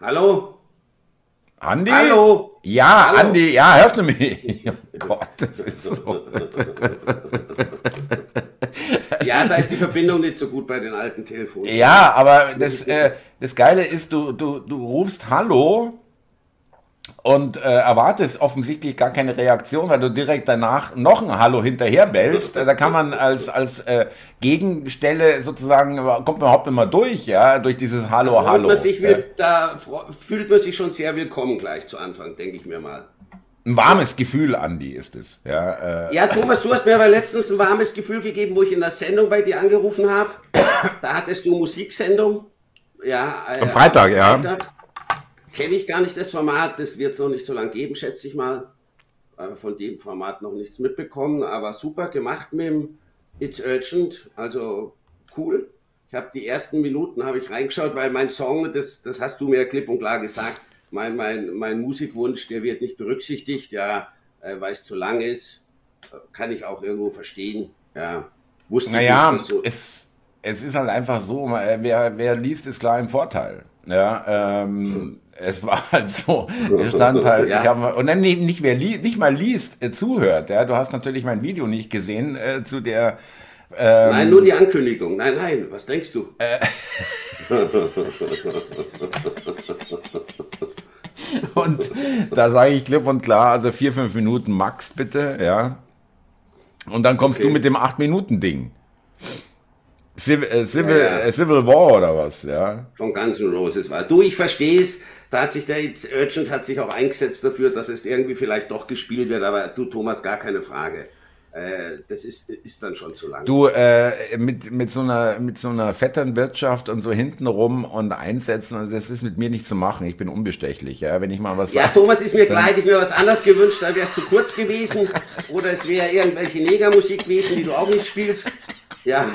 Hallo? Andi? Hallo? Ja, Hallo? Andi, ja, hörst du mich? Oh Gott, das ist so. Ja, da ist die Verbindung nicht so gut bei den alten Telefonen. Ja, aber das, äh, das Geile ist, du, du, du rufst Hallo und äh, erwartest offensichtlich gar keine Reaktion, weil du direkt danach noch ein Hallo hinterher bellst. Da kann man als, als äh, Gegenstelle sozusagen, kommt man überhaupt immer durch, ja, durch dieses Hallo, Da fühlt Hallo. man sich, ja. will, da fühlt man sich schon sehr willkommen gleich zu Anfang, denke ich mir mal. Ein warmes Gefühl, Andi, ist es. Ja, äh, Ja, Thomas, du hast mir aber letztens ein warmes Gefühl gegeben, wo ich in der Sendung bei dir angerufen habe. Da hattest du Musiksendung. Ja, äh, Am Freitag, ja. Kenne ich gar nicht das Format, das wird es noch nicht so lange geben, schätze ich mal. Äh, Von dem Format noch nichts mitbekommen, aber super gemacht mit dem It's Urgent, also cool. Ich habe die ersten Minuten habe ich reingeschaut, weil mein Song, das, das hast du mir klipp und klar gesagt, mein, mein, mein Musikwunsch, der wird nicht berücksichtigt, ja, äh, weil es zu lang ist, äh, kann ich auch irgendwo verstehen. Ja, wusste Naja, ich nicht, so. es, es ist halt einfach so, äh, wer, wer liest, ist klar im Vorteil. Ja, ähm, es war halt so, es stand halt, Ja. ich hab, und dann nicht, li nicht mal liest, äh, zuhört. Ja, du hast natürlich mein Video nicht gesehen äh, zu der. Ähm, Nein, nur die Ankündigung. Nein, nein, was denkst du? Und da sage ich klipp und klar, also vier, fünf Minuten max bitte, ja. Und dann kommst Okay. du mit dem acht Minuten Ding. Civil, äh, Civil, Ja, äh, Civil War oder was, ja. von Guns N' Roses war. Du, ich verstehe es. Da hat sich der Urgent hat sich auch eingesetzt dafür, dass es irgendwie vielleicht doch gespielt wird. Aber du, Thomas, gar keine Frage. Äh, das ist, ist dann schon zu lang. Du, äh, mit, mit so einer, mit so einer Vetternwirtschaft und so hintenrum und einsetzen, also das ist mit mir nicht zu machen. Ich bin unbestechlich, ja. Wenn ich mal was ja, sag- Thomas, ist mir klar, hätte ich mir was anderes gewünscht, dann wäre es zu kurz gewesen. Oder es wäre irgendwelche Negermusik gewesen, die du auch nicht spielst. Ja,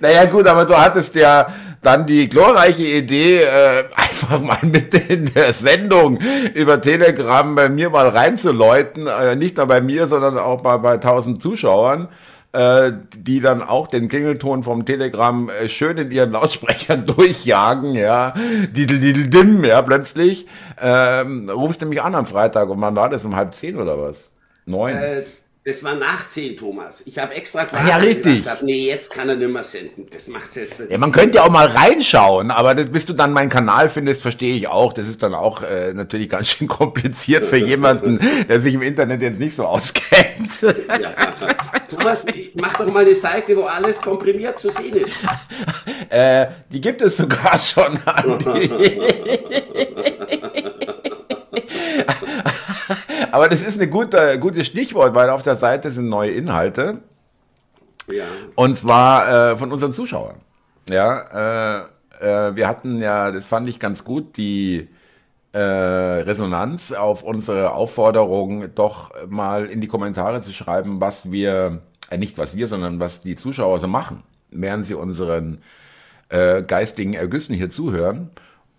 Naja, gut, aber du hattest ja dann die glorreiche Idee, äh, einfach mal mit in der Sendung über Telegram bei mir mal reinzuläuten. Äh, nicht nur bei mir, sondern auch bei, bei 1000 Zuschauern, äh, die dann auch den Klingelton vom Telegram äh, schön in ihren Lautsprechern durchjagen, ja. Didel, didel, dim, ja, plötzlich. Ähm, rufst du mich an am Freitag und wann war das? Um halb zehn oder was? Neun? äh, das war nach 10, Thomas. Ich habe extra Ah, ja, richtig. Hab, nee, jetzt kann er nimmer senden. Das macht selbst. Ja, man könnte ja auch mal reinschauen, aber das, bis du dann meinen Kanal findest, verstehe ich auch. Das ist dann auch äh, natürlich ganz schön kompliziert für jemanden, der sich im Internet jetzt nicht so auskennt. Ja. Thomas, mach doch mal eine Seite, wo alles komprimiert zu sehen ist. äh, die gibt es sogar schon. Andi. aber das ist ein guter, gutes Stichwort, weil auf der Seite sind neue Inhalte. Ja. Und zwar äh, von unseren Zuschauern. Ja, äh, äh, wir hatten ja, das fand ich ganz gut, die äh, Resonanz auf unsere Aufforderung, doch mal in die Kommentare zu schreiben, was wir, äh, nicht was wir, sondern was die Zuschauer so machen, während sie unseren äh, geistigen Ergüssen hier zuhören.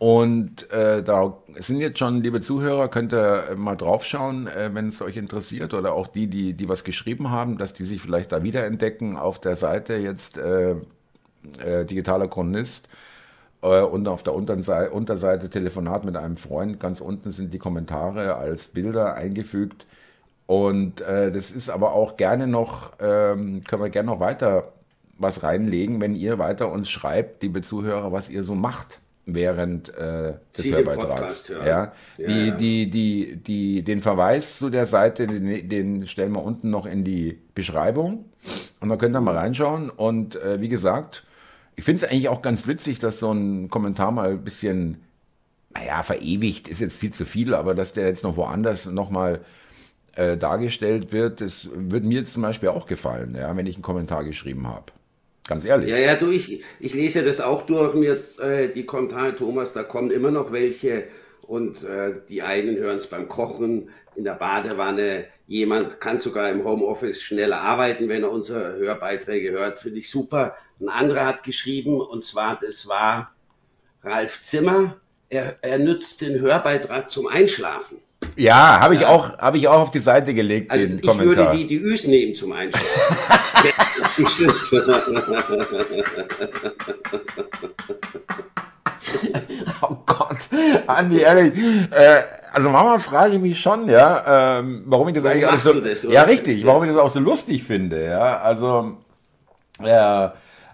Und äh, da sind jetzt schon, liebe Zuhörer, könnt ihr mal draufschauen, äh, wenn es euch interessiert oder auch die, die, die was geschrieben haben, dass die sich vielleicht da wiederentdecken auf der Seite jetzt äh, äh, digitaler Chronist äh, und auf der Unterseite, Unterseite Telefonat mit einem Freund. Ganz unten sind die Kommentare als Bilder eingefügt. Und äh, das ist aber auch gerne noch, ähm, können wir gerne noch weiter was reinlegen, wenn ihr weiter uns schreibt, liebe Zuhörer, was ihr so macht während äh, des Sie Hörbeitrags. Hören. Ja, Ja, die, ja. Die, die, die, den Verweis zu der Seite, den, den stellen wir unten noch in die Beschreibung. Und dann könnt ihr mal reinschauen. Und äh, wie gesagt, ich finde es eigentlich auch ganz witzig, dass so ein Kommentar mal ein bisschen, naja, verewigt ist jetzt viel zu viel, aber dass der jetzt noch woanders nochmal äh, dargestellt wird, das würde mir jetzt zum Beispiel auch gefallen, ja, wenn ich einen Kommentar geschrieben habe. Ganz ehrlich. Ja, ja, du, ich, ich lese das auch durch mir, äh, die Kommentare, Thomas, da kommen immer noch welche und äh, die einen hören es beim Kochen, in der Badewanne, jemand kann sogar im Homeoffice schneller arbeiten, wenn er unsere Hörbeiträge hört, finde ich super. Ein anderer hat geschrieben, und zwar, das war Ralf Zimmer, er, er nützt den Hörbeitrag zum Einschlafen. Ja, habe ich, ja. Auch, hab ich auch auf die Seite gelegt, also den ich Kommentar. würde die, die Üs nehmen zum Einschlafen. oh Gott, Andi, ehrlich. Äh, also manchmal frage ich mich schon, ja, ähm, warum ich das warum eigentlich alles so, das, ja richtig, warum ich das auch so lustig finde, ja, also, äh,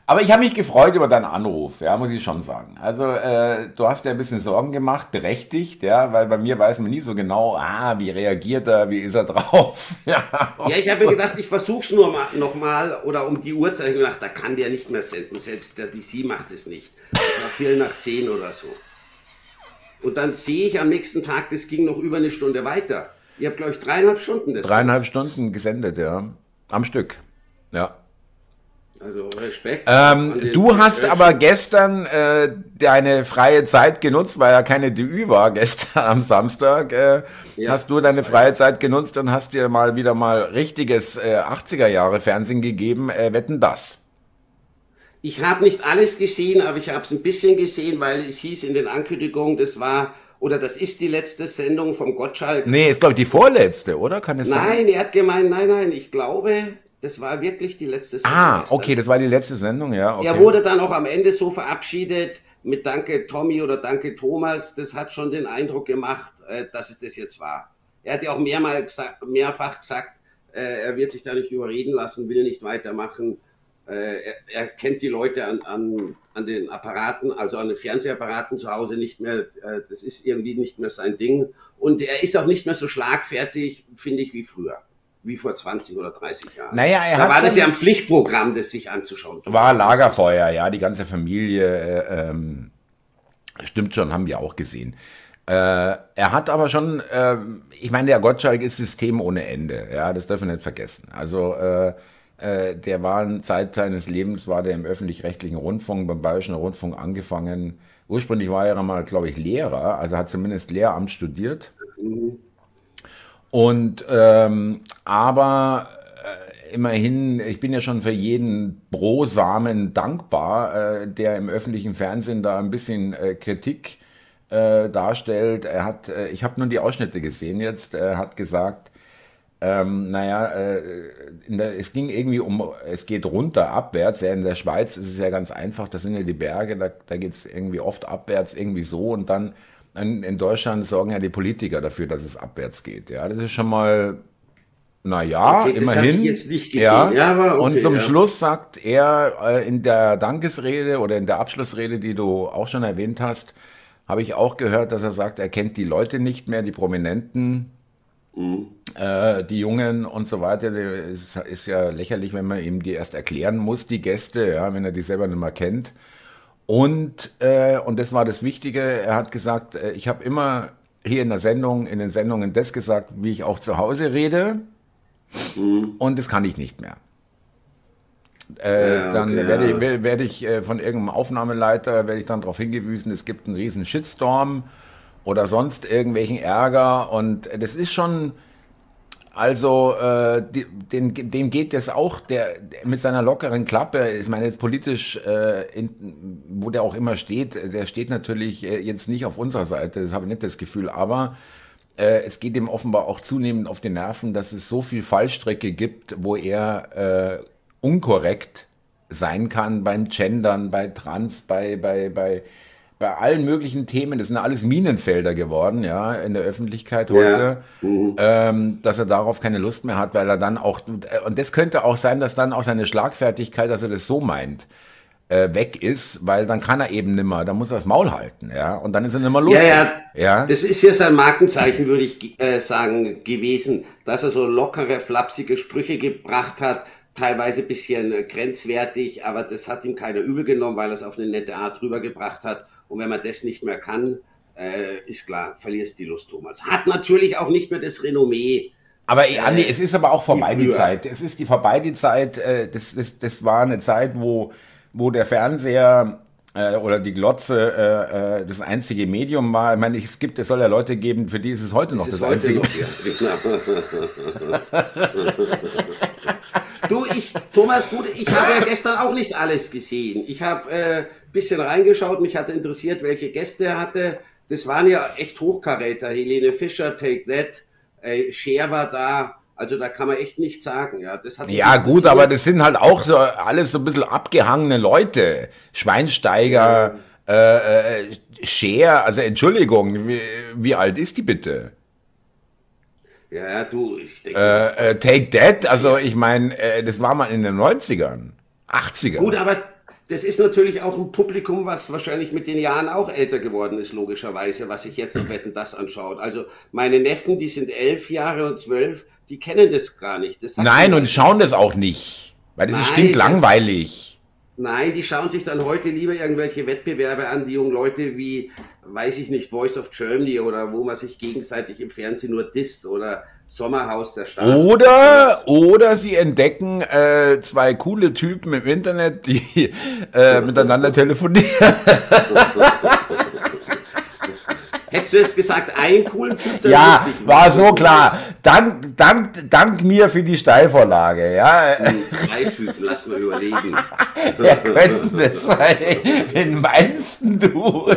aber ich habe mich gefreut über deinen Anruf, ja, muss ich schon sagen. Also äh, du hast ja ein bisschen Sorgen gemacht, berechtigt, ja, weil bei mir weiß man nie so genau, ah, wie reagiert er, wie ist er drauf. ja, ja ich habe so. mir gedacht, ich versuche es nur mal, noch mal oder um die Uhrzeit gedacht, da kann der nicht mehr senden, selbst der DC macht es nicht. Das war viel nach zehn oder so. Und dann sehe ich am nächsten Tag, das ging noch über eine Stunde weiter. Ihr habt, glaube ich, dreieinhalb Stunden. Das dreieinhalb Stunden gesendet, ja. Am Stück. Ja. Also Respekt. Ähm, du hast aber gestern äh, deine freie Zeit genutzt, weil ja keine DÜ war gestern am Samstag. Äh, ja, hast du deine freie Zeit genutzt und hast dir mal wieder mal richtiges äh, 80er Jahre Fernsehen gegeben. Äh, wetten das? Ich habe nicht alles gesehen, aber ich habe es ein bisschen gesehen, weil es hieß in den Ankündigungen, das war oder das ist die letzte Sendung vom Gottschalk. Nee, ist glaube ich die vorletzte, oder? Kann es Nein, sein? er hat gemeint, nein, nein, ich glaube, das war wirklich die letzte Sendung. Ah, okay, das war die letzte Sendung, ja. Okay. Er wurde dann auch am Ende so verabschiedet mit Danke Tommy oder Danke Thomas. Das hat schon den Eindruck gemacht, äh, dass es das jetzt war. Er hat ja auch mehrmal gesagt, mehrfach gesagt, äh, er wird sich da nicht überreden lassen, will nicht weitermachen. Äh, er, er, kennt die Leute an, an, an den Apparaten, also an den Fernsehapparaten zu Hause nicht mehr. Das ist irgendwie nicht mehr sein Ding. Und er ist auch nicht mehr so schlagfertig, finde ich, wie früher wie vor 20 oder 30 Jahren. Naja, er da hat war das ja ein Pflichtprogramm, das sich anzuschauen. War Lagerfeuer, ja, die ganze Familie, äh, ähm, stimmt schon, haben wir auch gesehen. Äh, er hat aber schon, äh, ich meine, der Gottschalk ist System ohne Ende, ja, das dürfen wir nicht vergessen. Also, äh, äh, der war in Zeit seines Lebens, war der im öffentlich-rechtlichen Rundfunk, beim Bayerischen Rundfunk angefangen. Ursprünglich war er mal, glaube ich, Lehrer, also hat zumindest Lehramt studiert. Mhm und ähm, aber äh, immerhin, ich bin ja schon für jeden Brosamen dankbar, äh, der im öffentlichen Fernsehen da ein bisschen äh, Kritik äh, darstellt. Er hat, äh, ich habe nur die Ausschnitte gesehen jetzt, er hat gesagt, ähm, naja, äh, der, es ging irgendwie um, es geht runter, abwärts. Ja, in der Schweiz ist es ja ganz einfach, das sind ja die Berge, da, da geht es irgendwie oft abwärts, irgendwie so und dann in, in, Deutschland sorgen ja die Politiker dafür, dass es abwärts geht. Ja, das ist schon mal, naja, okay, immerhin. Ja, ja okay, und zum ja. Schluss sagt er äh, in der Dankesrede oder in der Abschlussrede, die du auch schon erwähnt hast, habe ich auch gehört, dass er sagt, er kennt die Leute nicht mehr, die Prominenten, mhm. äh, die Jungen und so weiter. Es ist ja lächerlich, wenn man ihm die erst erklären muss, die Gäste, ja, wenn er die selber nicht mehr kennt. Und, äh, und das war das Wichtige, er hat gesagt, äh, ich habe immer hier in der Sendung, in den Sendungen das gesagt, wie ich auch zu Hause rede. Mhm. Und das kann ich nicht mehr. Äh, ja, dann okay, werde ich, werde ich äh, von irgendeinem Aufnahmeleiter, werde ich dann darauf hingewiesen, es gibt einen riesen Shitstorm oder sonst irgendwelchen Ärger. Und das ist schon, also äh, den, dem geht das auch, der, der, mit seiner lockeren Klappe, ich meine jetzt politisch, äh, in, wo der auch immer steht, der steht natürlich äh, jetzt nicht auf unserer Seite, das habe ich nicht das Gefühl, aber äh, es geht ihm offenbar auch zunehmend auf die Nerven, dass es so viel Fallstrecke gibt, wo er äh, unkorrekt sein kann beim Gendern, bei Trans, bei, bei, bei bei allen möglichen Themen, das sind alles Minenfelder geworden, ja, in der Öffentlichkeit heute, ja. mhm. ähm, dass er darauf keine Lust mehr hat, weil er dann auch, und das könnte auch sein, dass dann auch seine Schlagfertigkeit, dass er das so meint, äh, weg ist, weil dann kann er eben nimmer, dann muss er das Maul halten, ja, und dann ist er nimmer lustig. Ja, ja, ja. das ist ja sein Markenzeichen, würde ich äh, sagen, gewesen, dass er so lockere, flapsige Sprüche gebracht hat, teilweise ein bisschen äh, grenzwertig, aber das hat ihm keiner übel genommen, weil er es auf eine nette Art rübergebracht hat. Und wenn man das nicht mehr kann, äh, ist klar, verlierst die Lust, Thomas. Hat natürlich auch nicht mehr das Renommee. Aber äh, Andi, es ist aber auch vorbei die Zeit. Es ist die vorbei die Zeit. Äh, das, das, das war eine Zeit, wo, wo der Fernseher äh, oder die Glotze äh, äh, das einzige Medium war. Ich meine, es gibt, es soll ja Leute geben, für die ist es heute noch das, das einzige. Noch, ja, du, ich, Thomas, gut, ich habe ja gestern auch nicht alles gesehen. Ich habe äh, bisschen reingeschaut, mich hatte interessiert, welche Gäste er hatte. das waren ja echt Hochkaräter. Helene Fischer, Take That, äh, Cher war da. Also da kann man echt nichts sagen. Ja, das hat ja gut, aber das sind halt auch so alles so ein bisschen abgehangene Leute. Schweinsteiger, ja. äh, äh, Cher, also Entschuldigung, wie, wie alt ist die bitte? Ja, du, ich denke. Äh, äh, Take That, also ich meine, äh, das war mal in den 90ern, 80ern. Gut, aber das ist natürlich auch ein Publikum, was wahrscheinlich mit den Jahren auch älter geworden ist, logischerweise, was sich jetzt auf Wetten das anschaut. Also meine Neffen, die sind elf Jahre und zwölf, die kennen das gar nicht. Das Nein, und schauen das auch nicht, weil das Nein, ist stinklangweilig. Nein, die schauen sich dann heute lieber irgendwelche Wettbewerbe an, die jungen Leute wie, weiß ich nicht, Voice of Germany oder wo man sich gegenseitig im Fernsehen nur disst oder Sommerhaus der Stadt. Oder, oder sie entdecken äh, zwei coole Typen im Internet, die äh, miteinander telefonieren. Hättest du jetzt gesagt, einen coolen Typ? Dann ja, war so klar. Dank, dank, dank mir für die Steilvorlage. Ja. Drei Typen, lass mal überlegen. Wer könnte das sein? Wen meinst du?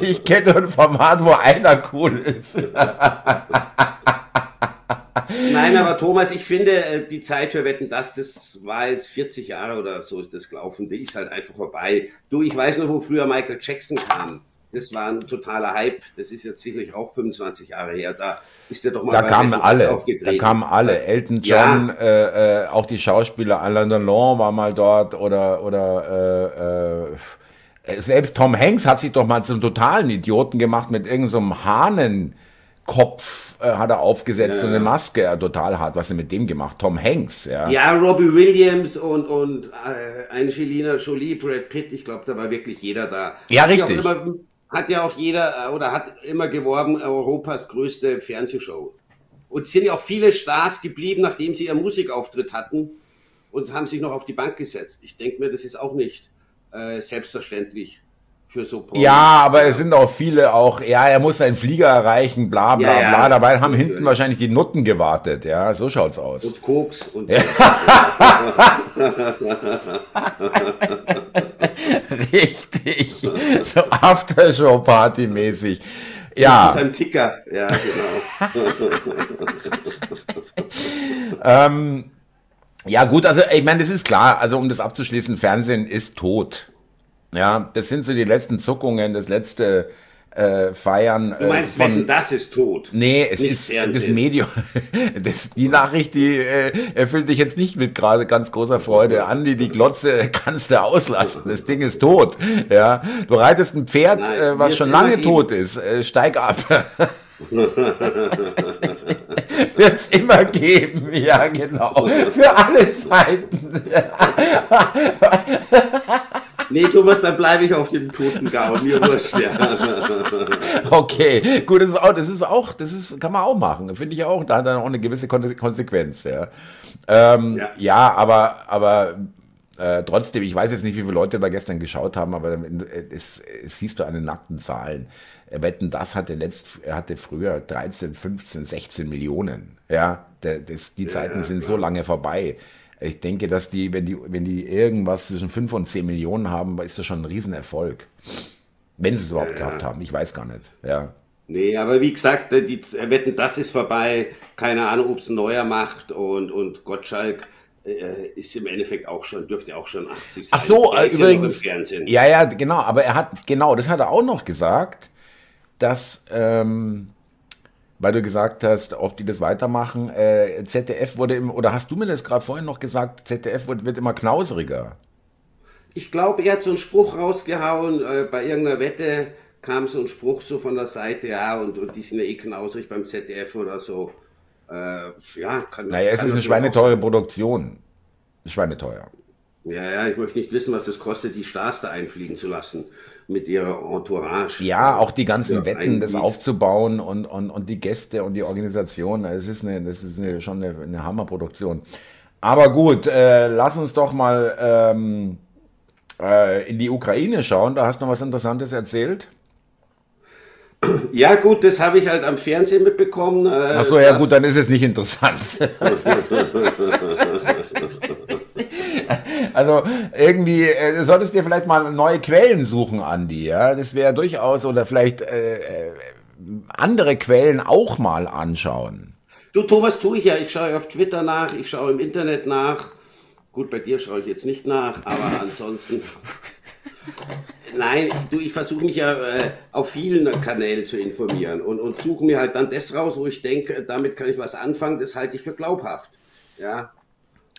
Ich kenne nur ein Format, wo einer cool ist. Nein, aber Thomas, ich finde, äh, die Zeit für Wetten, das, das war jetzt 40 Jahre oder so ist das gelaufen. Die ist halt einfach vorbei. Du, ich weiß noch, wo früher Michael Jackson kam das war ein totaler Hype. Das ist jetzt sicherlich auch 25 Jahre her. Da ist er doch mal da kamen alle, aufgetreten. Da kamen alle. Elton John, ja. äh, äh, auch die Schauspieler Alain Delon war mal dort oder oder äh, äh, selbst Tom Hanks hat sich doch mal zum totalen Idioten gemacht mit irgendeinem so Hahnenkopf äh, hat er aufgesetzt ja. und eine Maske total hart. Was er mit dem gemacht? Tom Hanks, ja. Ja, Robbie Williams und, und äh, Angelina Jolie, Brad Pitt, ich glaube, da war wirklich jeder da. Ja, richtig hat ja auch jeder äh, oder hat immer geworben, Europas größte Fernsehshow. Und sind ja auch viele Stars geblieben, nachdem sie ihren Musikauftritt hatten und haben sich noch auf die Bank gesetzt. Ich denke mir, das ist auch nicht äh, selbstverständlich für so Promis. Ja, aber es sind auch viele auch, ja, er muss seinen Flieger erreichen, bla bla ja, bla. Dabei haben hinten natürlich. wahrscheinlich die Nutten gewartet, ja, so schaut's aus. Und Koks und ja. Richtig. So Aftershow-Party-mäßig. Ja. Das ist ein Ticker, ja, genau. ähm, ja, gut, also ich meine, das ist klar, also um das abzuschließen, Fernsehen ist tot. Ja, das sind so die letzten Zuckungen, das letzte äh, Feiern. Du meinst, äh, von, das ist tot? Nee, es ist Fernsehen. das Medium. Das, die Nachricht, die äh, erfüllt dich jetzt nicht mit gerade ganz großer Freude. Andi, die Glotze kannst du auslassen. Das Ding ist tot. Ja, du reitest ein Pferd, Nein, äh, was schon lange tot ist. Äh, steig ab. Wird es immer geben, ja genau. Für alle Zeiten. Nee, Thomas, dann bleibe ich auf dem toten Gau. Mir wurscht, ja. Okay, gut, das ist auch, das ist auch, das ist, kann man auch machen. Finde ich auch. Da hat dann auch eine gewisse Konsequenz, ja. Ähm, ja. ja. aber, aber äh, trotzdem, ich weiß jetzt nicht, wie viele Leute da gestern geschaut haben, aber es, es siehst du an den nackten Zahlen. Wetten, das hatte letzt, er hatte früher 13, 15, 16 Millionen. Ja, das, die Zeiten ja, sind so lange vorbei. Ich denke, dass die, wenn die, wenn die irgendwas zwischen 5 und 10 Millionen haben, ist das schon ein Riesenerfolg. Wenn sie es überhaupt ja. gehabt haben, ich weiß gar nicht. Ja. Nee, aber wie gesagt, die Wetten, das ist vorbei. Keine Ahnung, ob es neuer macht und, und Gottschalk äh, ist im Endeffekt auch schon, dürfte auch schon 80 sein. Ach so, äh, übrigens. Ja, ja, ja, genau, aber er hat, genau, das hat er auch noch gesagt, dass, ähm, weil du gesagt hast, ob die das weitermachen. Äh, ZDF wurde im, oder hast du mir das gerade vorhin noch gesagt, ZDF wird, wird immer knauseriger. Ich glaube, er hat so einen Spruch rausgehauen, äh, bei irgendeiner Wette kam so ein Spruch so von der Seite, ja, und, und die sind ja eh knauserig beim ZDF oder so. Äh, ja, kann Naja, es kann ist eine schweineteure Produktion. Schweineteuer. Ja, ja, ich möchte nicht wissen, was es kostet, die Stars da einfliegen zu lassen mit ihrer Entourage. Ja, auch die ganzen Wetten, das aufzubauen und, und, und die Gäste und die Organisation. Das ist, eine, das ist eine, schon eine, eine Hammerproduktion. Aber gut, äh, lass uns doch mal ähm, äh, in die Ukraine schauen. Da hast du noch was Interessantes erzählt. Ja, gut, das habe ich halt am Fernsehen mitbekommen. Äh, Achso, ja, gut, dann ist es nicht interessant. Also irgendwie äh, solltest dir vielleicht mal neue Quellen suchen, Andi. Ja, das wäre durchaus oder vielleicht äh, äh, andere Quellen auch mal anschauen. Du Thomas, tue ich ja. Ich schaue auf Twitter nach, ich schaue im Internet nach. Gut, bei dir schaue ich jetzt nicht nach, aber ansonsten. Nein, du, ich versuche mich ja äh, auf vielen Kanälen zu informieren und, und suche mir halt dann das raus, wo ich denke, damit kann ich was anfangen, das halte ich für glaubhaft. Ja.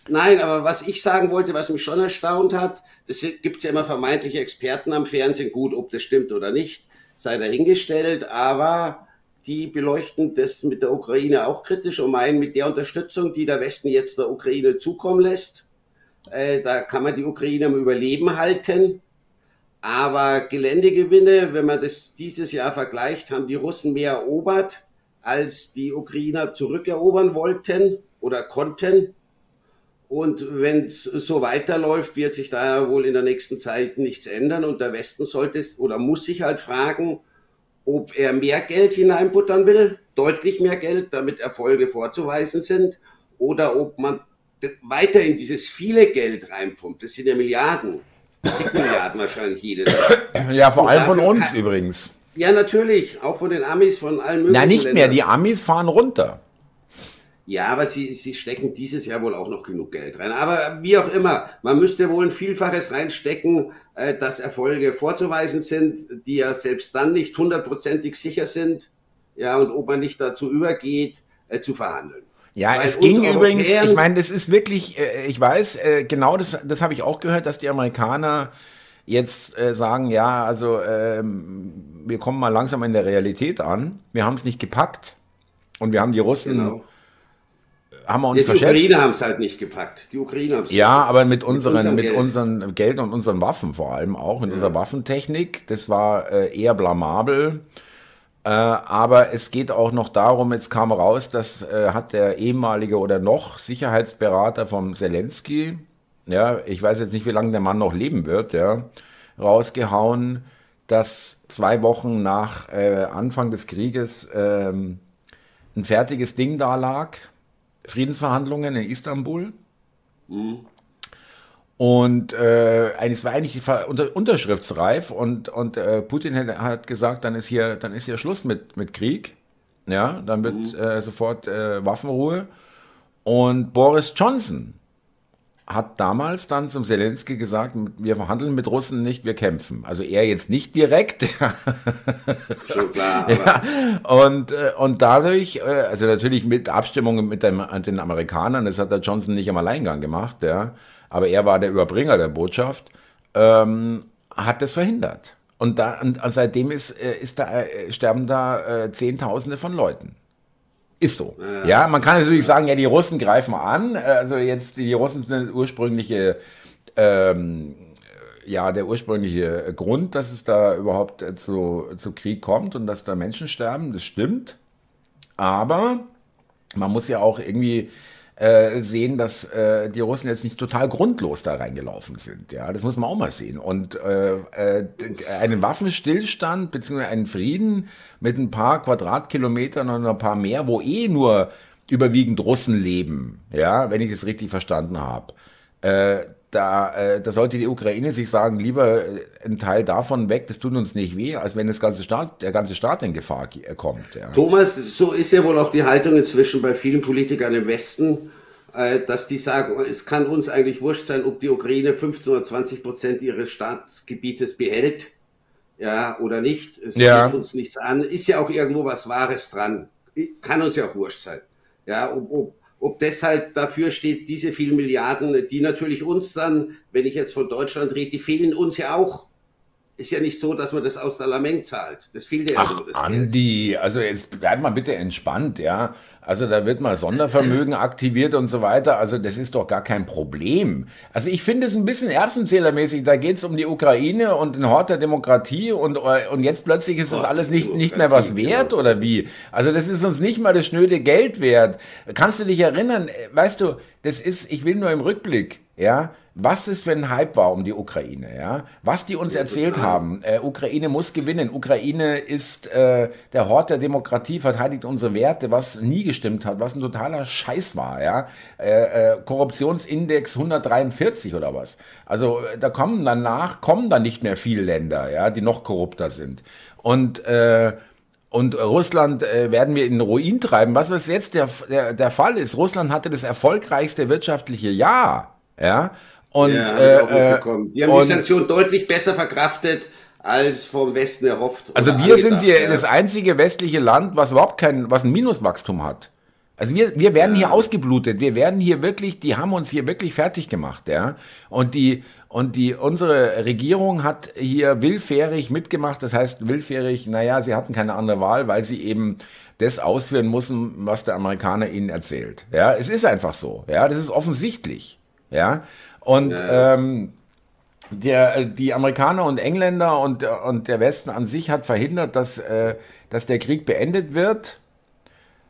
Nein, aber was ich sagen wollte, was mich schon erstaunt hat, das gibt es ja immer vermeintliche Experten am Fernsehen, gut, ob das stimmt oder nicht, sei dahingestellt, aber die beleuchten das mit der Ukraine auch kritisch und meinen, mit der Unterstützung, die der Westen jetzt der Ukraine zukommen lässt, äh, da kann man die Ukraine am Überleben halten. Aber Geländegewinne, wenn man das dieses Jahr vergleicht, haben die Russen mehr erobert, als die Ukrainer zurückerobern wollten oder konnten. Und wenn es so weiterläuft, wird sich da wohl in der nächsten Zeit nichts ändern. Und der Westen sollte oder muss sich halt fragen, ob er mehr Geld hineinbuttern will, deutlich mehr Geld, damit Erfolge vorzuweisen sind, oder ob man weiter in dieses viele Geld reinpumpt. Das sind ja Milliarden. Zig Milliarden wahrscheinlich jedes. Ja, vor allem von uns übrigens. Ja, natürlich. Auch von den Amis, von allen möglichen. Nein, nicht Ländern. mehr. Die Amis fahren runter. Ja, aber sie, sie stecken dieses Jahr wohl auch noch genug Geld rein. Aber wie auch immer, man müsste wohl ein Vielfaches reinstecken, äh, dass Erfolge vorzuweisen sind, die ja selbst dann nicht hundertprozentig sicher sind. Ja, und ob man nicht dazu übergeht, äh, zu verhandeln. Ja, Weil es ging übrigens, ich meine, das ist wirklich, äh, ich weiß, äh, genau das, das habe ich auch gehört, dass die Amerikaner jetzt äh, sagen, ja, also ähm, wir kommen mal langsam in der Realität an. Wir haben es nicht gepackt und wir haben die Russen, genau. Haben wir uns ja, die verschätzt. Die Ukraine haben es halt nicht gepackt. Die Ukraine haben Ja, aber mit unseren, mit, Geld. unseren Geld und unseren Waffen vor allem auch, mit ja. unserer Waffentechnik. Das war äh, eher blamabel. Äh, aber es geht auch noch darum, es kam raus, das äh, hat der ehemalige oder noch Sicherheitsberater vom Zelensky, ja, ich weiß jetzt nicht, wie lange der Mann noch leben wird, ja, rausgehauen, dass zwei Wochen nach äh, Anfang des Krieges ähm, ein fertiges Ding da lag, Friedensverhandlungen in Istanbul. Mhm. Und äh, es war eigentlich unter, unterschriftsreif und, und äh, Putin hat, hat, gesagt, dann ist hier, dann ist hier Schluss mit, mit Krieg. Ja, dann wird mhm. äh, sofort äh, Waffenruhe. Und Boris Johnson hat damals dann zum Zelensky gesagt, wir verhandeln mit Russen nicht, wir kämpfen. Also er jetzt nicht direkt. Schon klar. ja, und, äh, und dadurch, äh, also natürlich mit Abstimmung mit dem, den Amerikanern, das hat der Johnson nicht am Alleingang gemacht, ja aber er war der Überbringer der Botschaft, ähm, hat das verhindert. Und, da, und seitdem ist, äh, ist da, äh, sterben da äh, Zehntausende von Leuten. Ist so. Ja, ja man kann natürlich sagen, ja, die Russen greifen an. Also jetzt, die Russen sind ursprüngliche, ähm, ja, der ursprüngliche Grund, dass es da überhaupt zu, zu Krieg kommt und dass da Menschen sterben, das stimmt. Aber man muss ja auch irgendwie äh, sehen, dass äh, die Russen jetzt nicht total grundlos da reingelaufen sind. Ja, das muss man auch mal sehen. Und äh, äh, einen Waffenstillstand bzw. einen Frieden mit ein paar Quadratkilometern und ein paar mehr, wo eh nur überwiegend Russen leben, ja, wenn ich es richtig verstanden habe. Äh, da, äh, da sollte die Ukraine sich sagen, lieber äh, ein Teil davon weg, das tut uns nicht weh, als wenn das ganze Staat, der ganze Staat in Gefahr äh, kommt. Ja. Thomas, so ist ja wohl auch die Haltung inzwischen bei vielen Politikern im Westen, äh, dass die sagen, es kann uns eigentlich wurscht sein, ob die Ukraine 15 oder 20 Prozent ihres Staatsgebietes behält, ja, oder nicht. Es ja. geht uns nichts an. Ist ja auch irgendwo was Wahres dran. Kann uns ja auch wurscht sein. Ja, ob, ob ob deshalb dafür steht, diese vielen Milliarden, die natürlich uns dann, wenn ich jetzt von Deutschland rede, die fehlen uns ja auch. Ist ja nicht so, dass man das aus der Lameng zahlt. Das fehlt ja Ach. Das Andi, Geld. also jetzt bleib mal bitte entspannt, ja. Also da wird mal Sondervermögen aktiviert und so weiter. Also das ist doch gar kein Problem. Also ich finde es ein bisschen erbsenzählermäßig. Da geht es um die Ukraine und den Hort der Demokratie und, und jetzt plötzlich ist das alles nicht, nicht mehr was wert genau. oder wie? Also das ist uns nicht mal das schnöde Geld wert. Kannst du dich erinnern, weißt du, das ist, ich will nur im Rückblick, ja, was es für ein Hype war um die Ukraine, ja, was die uns ja, erzählt total. haben. Äh, Ukraine muss gewinnen. Ukraine ist äh, der Hort der Demokratie, verteidigt unsere Werte, was nie gestimmt hat, was ein totaler Scheiß war, ja. Äh, äh, Korruptionsindex 143 oder was. Also äh, da kommen danach kommen dann nicht mehr viele Länder, ja, die noch korrupter sind. Und äh, und Russland äh, werden wir in Ruin treiben. Was was jetzt der, der, der Fall ist, Russland hatte das erfolgreichste wirtschaftliche Jahr, ja, und, ja, äh, die haben und, die Sanktionen deutlich besser verkraftet als vom Westen erhofft. Also wir sind hier ja. das einzige westliche Land, was überhaupt kein, was ein Minuswachstum hat. Also wir, wir werden ja. hier ausgeblutet. Wir werden hier wirklich, die haben uns hier wirklich fertig gemacht, ja. Und die, und die, unsere Regierung hat hier willfährig mitgemacht. Das heißt, willfährig, naja, sie hatten keine andere Wahl, weil sie eben das ausführen mussten, was der Amerikaner ihnen erzählt. Ja, es ist einfach so. Ja, das ist offensichtlich. Ja, und ja. ähm, der, äh, die Amerikaner und Engländer und, und der Westen an sich hat verhindert, dass, äh, dass der Krieg beendet wird.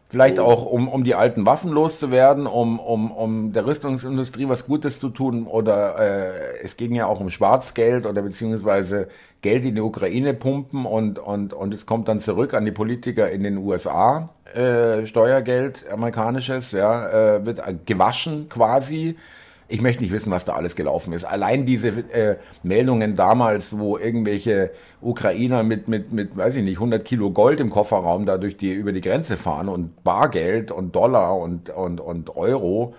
Vielleicht oh. auch, um, um die alten Waffen loszuwerden, um, um, um der Rüstungsindustrie was Gutes zu tun. Oder äh, es ging ja auch um Schwarzgeld oder beziehungsweise Geld in die Ukraine pumpen und, und, und es kommt dann zurück an die Politiker in den USA. Äh, Steuergeld, amerikanisches, ja, äh, wird gewaschen quasi ich möchte nicht wissen, was da alles gelaufen ist. Allein diese äh, Meldungen damals, wo irgendwelche Ukrainer mit, mit, mit, weiß ich nicht, 100 Kilo Gold im Kofferraum da durch die, über die Grenze fahren und Bargeld und Dollar und, und, und Euro,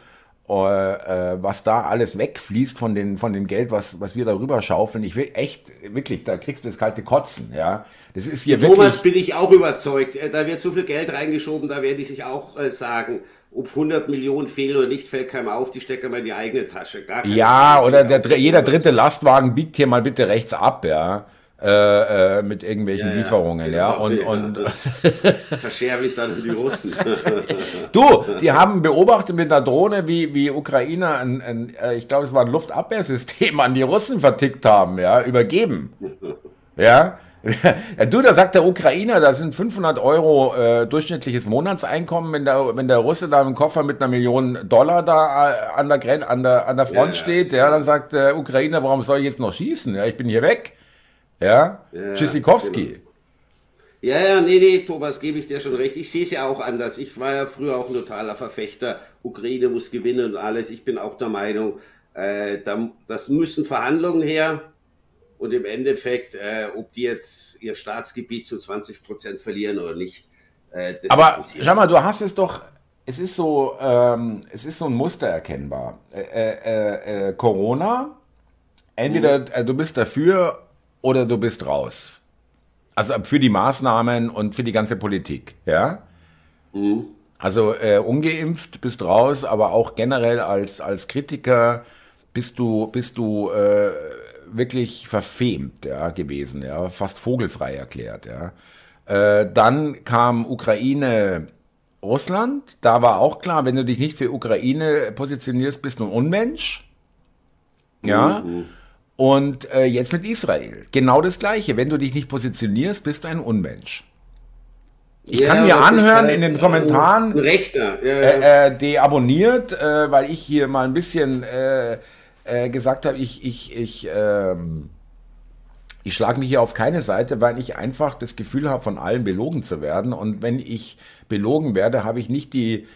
äh, äh, was da alles wegfließt von, den, von dem Geld, was, was wir darüber schaufeln. Ich will echt, wirklich, da kriegst du das kalte Kotzen, ja. Das ist hier Thomas wirklich, bin ich auch überzeugt. Äh, da wird so viel Geld reingeschoben, da werde ich sich auch äh, sagen, ob 100 Millionen fehlen oder nicht, fällt keinem auf, die stecken wir in die eigene Tasche. ja, oder der, jeder dritte Lastwagen biegt hier mal bitte rechts ab, ja. Äh, äh, mit irgendwelchen ja, ja, Lieferungen, ja. Genau, und, und verschärfe ich dann die Russen. du, die haben beobachtet mit einer Drohne, wie, wie Ukrainer ein, ein äh, ich glaube, es war ein Luftabwehrsystem an die Russen vertickt haben, ja, übergeben. Ja, ja, du, da sagt der Ukrainer, da sind 500 Euro äh, durchschnittliches Monatseinkommen, wenn der, wenn der Russe da im Koffer mit einer Million Dollar da äh, an der, Gren an der, an der Front ja, steht, ja, dann sagt der Ukrainer, warum soll ich jetzt noch schießen? Ja, ich bin hier weg. Ja, ja Tschüssikowski. Genau. Ja, ja, nee, nee, Thomas, gebe ich dir schon recht. Ich sehe es ja auch anders. Ich war ja früher auch ein totaler Verfechter. Ukraine muss gewinnen und alles. Ich bin auch der Meinung, äh, da, das müssen Verhandlungen her und im Endeffekt, äh, ob die jetzt ihr Staatsgebiet zu 20 Prozent verlieren oder nicht. Äh, Aber schau mal, du hast es doch, es ist so, ähm, es ist so ein Muster erkennbar. Äh, äh, Corona, entweder mhm. du bist dafür oder du bist raus. Also für die Maßnahmen und für die ganze Politik, ja? Mhm. Also äh, ungeimpft bist raus, aber auch generell als, als Kritiker bist du, bist du äh, wirklich verfemt ja, gewesen, ja, fast vogelfrei erklärt. Ja. Äh, dann kam Ukraine, Russland. Da war auch klar, wenn du dich nicht für Ukraine positionierst, bist du ein Unmensch. Ja. Mhm. Und äh, jetzt mit Israel. Genau das Gleiche. Wenn du dich nicht positionierst, bist du ein Unmensch. Ich ja, kann mir anhören halt in den Kommentaren, Rechter. Ja, ja. Äh, äh, deabonniert, äh, weil ich hier mal ein bisschen äh, gesagt habe, ich, ich, ich, ähm, ich schlage mich hier auf keine Seite, weil ich einfach das Gefühl habe, von allen belogen zu werden. Und wenn ich belogen werde, habe ich nicht die,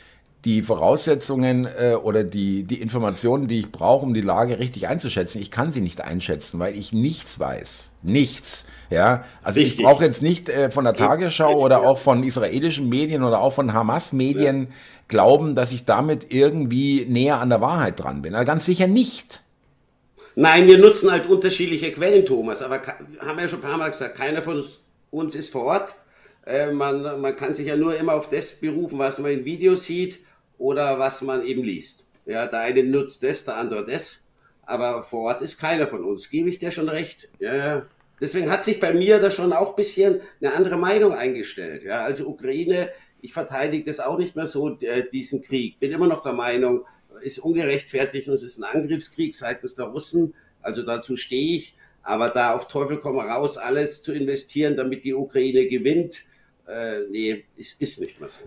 die Voraussetzungen äh, oder die, die Informationen, die ich brauche, um die Lage richtig einzuschätzen. Ich kann sie nicht einschätzen, weil ich nichts weiß. Nichts. Ja, also Richtig. ich brauche jetzt nicht äh, von der Tagesschau oder auch von israelischen Medien oder auch von Hamas-Medien ja. glauben, dass ich damit irgendwie näher an der Wahrheit dran bin. Also ganz sicher nicht. Nein, wir nutzen halt unterschiedliche Quellen, Thomas. Aber haben wir ja schon ein paar Mal gesagt, keiner von uns ist vor Ort. Äh, man, man kann sich ja nur immer auf das berufen, was man in Videos sieht oder was man eben liest. Ja, der eine nutzt das, der andere das. Aber vor Ort ist keiner von uns. Gebe ich dir schon recht? Ja, ja. Deswegen hat sich bei mir da schon auch ein bisschen eine andere Meinung eingestellt. Ja, also Ukraine, ich verteidige das auch nicht mehr so, äh, diesen Krieg. Bin immer noch der Meinung, ist ungerechtfertigt und es ist ein Angriffskrieg seitens der Russen. Also dazu stehe ich. Aber da auf Teufel komm raus, alles zu investieren, damit die Ukraine gewinnt, äh, nee, ist, ist nicht mehr so.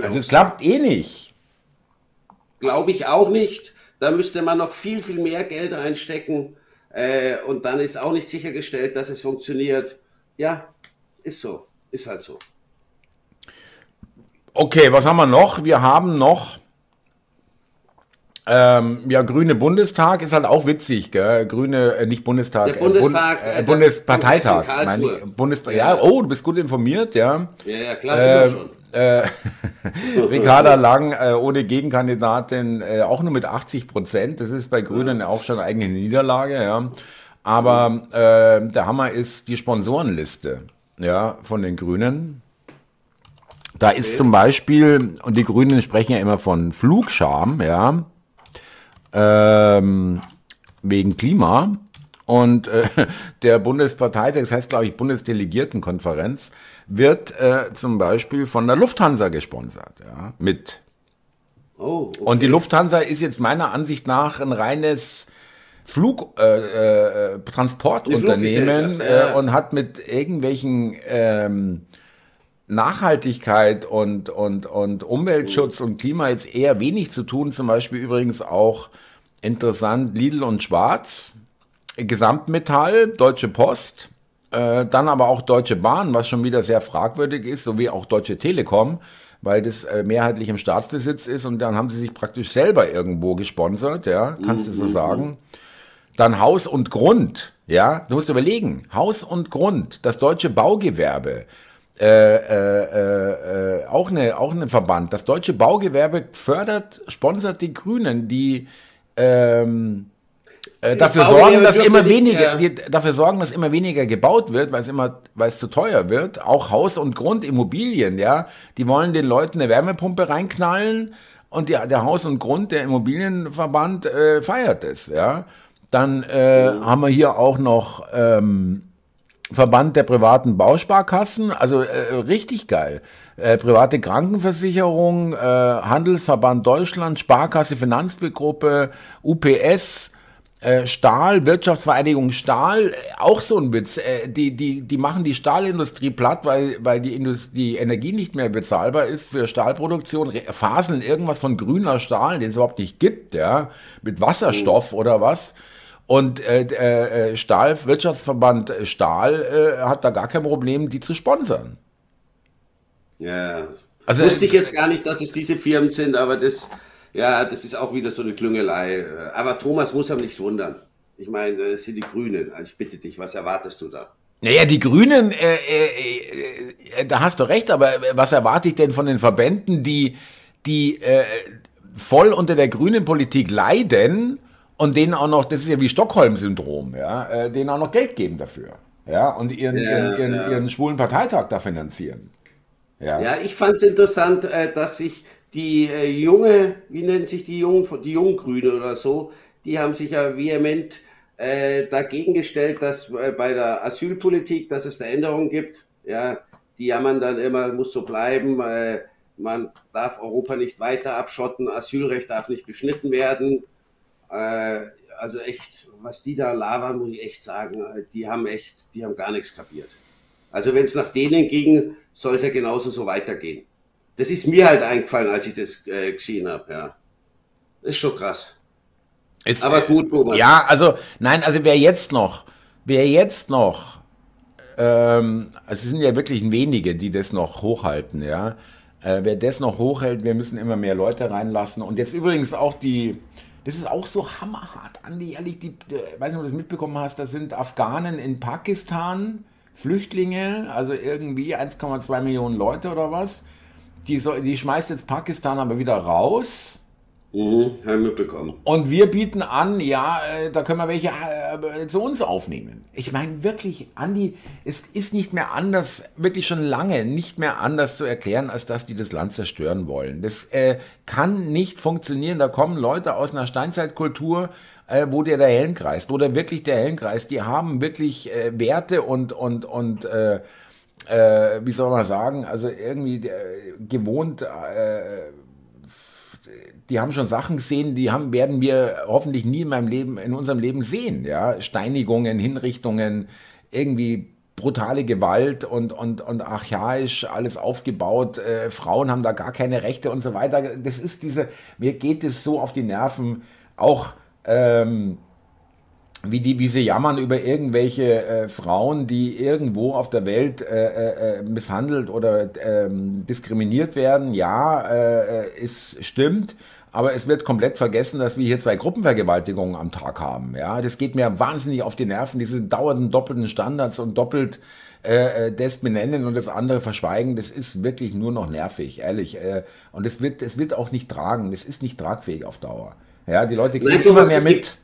das klappt eh nicht. Glaube ich auch nicht. Da müsste man noch viel, viel mehr Geld reinstecken. Äh, und dann ist auch nicht sichergestellt, dass es funktioniert. Ja, ist so. Ist halt so. Okay, was haben wir noch? Wir haben noch ähm, ja, Grüne Bundestag ist halt auch witzig, gell? Grüne, äh, nicht Bundestag, der Bundestag, äh, Bund, äh, Bundesparteitag. Meine Bundes ja. ja. oh, du bist gut informiert, ja. Ja, ja klar, äh, schon. Äh, Ricarda Lang äh, ohne Gegenkandidatin äh, auch nur mit 80 Prozent. Das ist bei Grünen ja. auch schon eigentlich eine Niederlage, ja. Aber äh, der Hammer ist die Sponsorenliste, ja, von den Grünen. Da ist zum Beispiel, und die Grünen sprechen ja immer von Flugscham, ja ähm, wegen Klima. Und äh, der Bundesparteitag, das heißt, glaube ich, Bundesdelegiertenkonferenz, wird äh, zum Beispiel von der Lufthansa gesponsert, ja, mit. Oh, okay. Und die Lufthansa ist jetzt meiner Ansicht nach ein reines Flugtransportunternehmen äh, äh, ja. und hat mit irgendwelchen ähm, Nachhaltigkeit und, und, und Umweltschutz und Klima jetzt eher wenig zu tun. Zum Beispiel übrigens auch interessant Lidl und Schwarz, Gesamtmetall, Deutsche Post, äh, dann aber auch Deutsche Bahn, was schon wieder sehr fragwürdig ist, sowie auch Deutsche Telekom, weil das äh, mehrheitlich im Staatsbesitz ist und dann haben sie sich praktisch selber irgendwo gesponsert, ja, kannst du so mhm. sagen. Dann Haus und Grund, ja, du musst überlegen, Haus und Grund, das deutsche Baugewerbe, äh, äh, äh, auch, eine, auch ein Verband. Das deutsche Baugewerbe fördert, sponsert die Grünen, die ähm, äh, dafür sorgen, dass immer weniger, die, dafür sorgen, dass immer weniger gebaut wird, weil es immer, weil es zu teuer wird. Auch Haus- und Grundimmobilien, ja, die wollen den Leuten eine Wärmepumpe reinknallen und die, der Haus und Grund, der Immobilienverband äh, feiert es, ja. Dann äh, oh. haben wir hier auch noch ähm, Verband der privaten Bausparkassen, also äh, richtig geil. Äh, private Krankenversicherung, äh, Handelsverband Deutschland, Sparkasse, Finanzgruppe, UPS, Stahl, Wirtschaftsvereinigung Stahl, äh, auch so ein Witz. Äh, die, die, die machen die Stahlindustrie platt, weil, weil die, Indust die Energie nicht mehr bezahlbar ist für Stahlproduktion, faseln irgendwas von grüner Stahl, den es überhaupt nicht gibt, ja, mit Wasserstoff mhm. oder was. Und äh, äh, Stahl, Wirtschaftsverband Stahl äh, hat da gar kein Problem, die zu sponsern. Ja, also wusste ich jetzt gar nicht, dass es diese Firmen sind, aber das, ja, das ist auch wieder so eine Klüngelei. Aber Thomas muss am nicht wundern. Ich meine, es sind die Grünen. Also ich bitte dich, was erwartest du da? Naja, die Grünen, äh, äh, äh, da hast du recht, aber was erwarte ich denn von den Verbänden, die, die äh, voll unter der grünen Politik leiden und denen auch noch, das ist ja wie Stockholm-Syndrom, ja, äh, denen auch noch Geld geben dafür. Ja, und ihren, ja, ihren, ihren, ja. ihren schwulen Parteitag da finanzieren. Ja, ja ich fand es interessant, äh, dass sich die äh, junge, wie nennt sich die jungen, die Junggrüne oder so, die haben sich ja vehement äh, dagegen gestellt, dass äh, bei der Asylpolitik, dass es da Änderungen gibt. Ja, die jammern dann immer, muss so bleiben, äh, man darf Europa nicht weiter abschotten, Asylrecht darf nicht beschnitten werden. Äh, also echt, was die da labern, muss ich echt sagen, die haben echt, die haben gar nichts kapiert. Also wenn es nach denen ging, soll es ja genauso so weitergehen. Das ist mir halt eingefallen, als ich das äh, gesehen habe, ja. Ist schon krass. Ist, Aber gut, Thomas. Ja, also, nein, also wer jetzt noch, wer jetzt noch, ähm, also es sind ja wirklich wenige, die das noch hochhalten, ja. Äh, wer das noch hochhält, wir müssen immer mehr Leute reinlassen. Und jetzt übrigens auch die, das ist auch so hammerhart, Andi, ehrlich, die, die, weiß nicht, ob du das mitbekommen hast, da sind Afghanen in Pakistan, Flüchtlinge, also irgendwie 1,2 Millionen Leute oder was. Die, so, die schmeißt jetzt Pakistan aber wieder raus Mhm, mitbekommen. Und wir bieten an, ja, äh, da können wir welche äh, zu uns aufnehmen. Ich meine wirklich, Andi, es ist nicht mehr anders, wirklich schon lange nicht mehr anders zu erklären, als dass die das Land zerstören wollen. Das äh, kann nicht funktionieren. Da kommen Leute aus einer Steinzeitkultur, äh, wo der der Helm kreist, oder wirklich der Helm kreist. Die haben wirklich äh, Werte und, und, und äh, äh, wie soll man sagen, also irgendwie äh, gewohnt, äh, die haben schon Sachen gesehen, die haben, werden wir hoffentlich nie in meinem Leben, in unserem Leben sehen. Ja? Steinigungen, Hinrichtungen, irgendwie brutale Gewalt und, und, und archaisch alles aufgebaut. Äh, Frauen haben da gar keine Rechte und so weiter. Das ist diese, mir geht es so auf die Nerven. auch ähm, wie, die, wie sie jammern über irgendwelche äh, Frauen, die irgendwo auf der Welt äh, äh, misshandelt oder ähm, diskriminiert werden. Ja, äh, es stimmt. Aber es wird komplett vergessen, dass wir hier zwei Gruppenvergewaltigungen am Tag haben. Ja, das geht mir wahnsinnig auf die Nerven, diese dauernden doppelten Standards und doppelt äh, äh das benennen und das andere verschweigen. Das ist wirklich nur noch nervig, ehrlich. Äh, und es wird, es wird auch nicht tragen. Das ist nicht tragfähig auf Dauer. Ja, die Leute kriegen immer mehr mit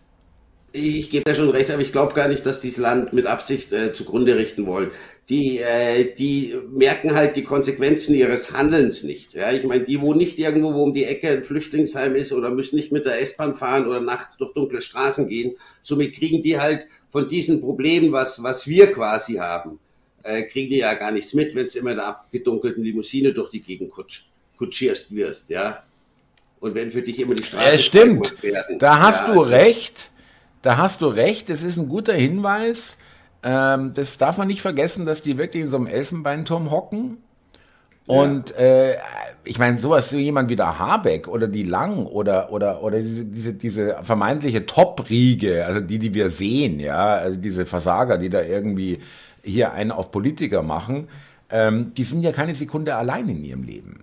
ich gebe da schon recht, aber ich glaube gar nicht, dass dieses Land mit Absicht äh, zugrunde richten wollen. Die, äh, die merken halt die Konsequenzen ihres Handelns nicht. Ja, ich meine, die wohnen nicht irgendwo, wo um die Ecke ein Flüchtlingsheim ist oder müssen nicht mit der S-Bahn fahren oder nachts durch dunkle Straßen gehen. Somit kriegen die halt von diesen Problemen, was, was wir quasi haben, äh, kriegen die ja gar nichts mit, wenn es immer in der abgedunkelten Limousine durch die Gegend kutsch, kutschierst wirst, ja. Und wenn für dich immer die Straße. Ja, stimmt. Werden, da hast ja, du also, recht. Da hast du recht, es ist ein guter Hinweis. Ähm, das darf man nicht vergessen, dass die wirklich in so einem Elfenbeinturm hocken. Und ja. äh, ich meine, sowas, so jemand wie der Habeck oder die Lang oder, oder, oder diese, diese, diese vermeintliche Top-Riege, also die, die wir sehen, ja, also diese Versager, die da irgendwie hier einen auf Politiker machen, ähm, die sind ja keine Sekunde allein in ihrem Leben.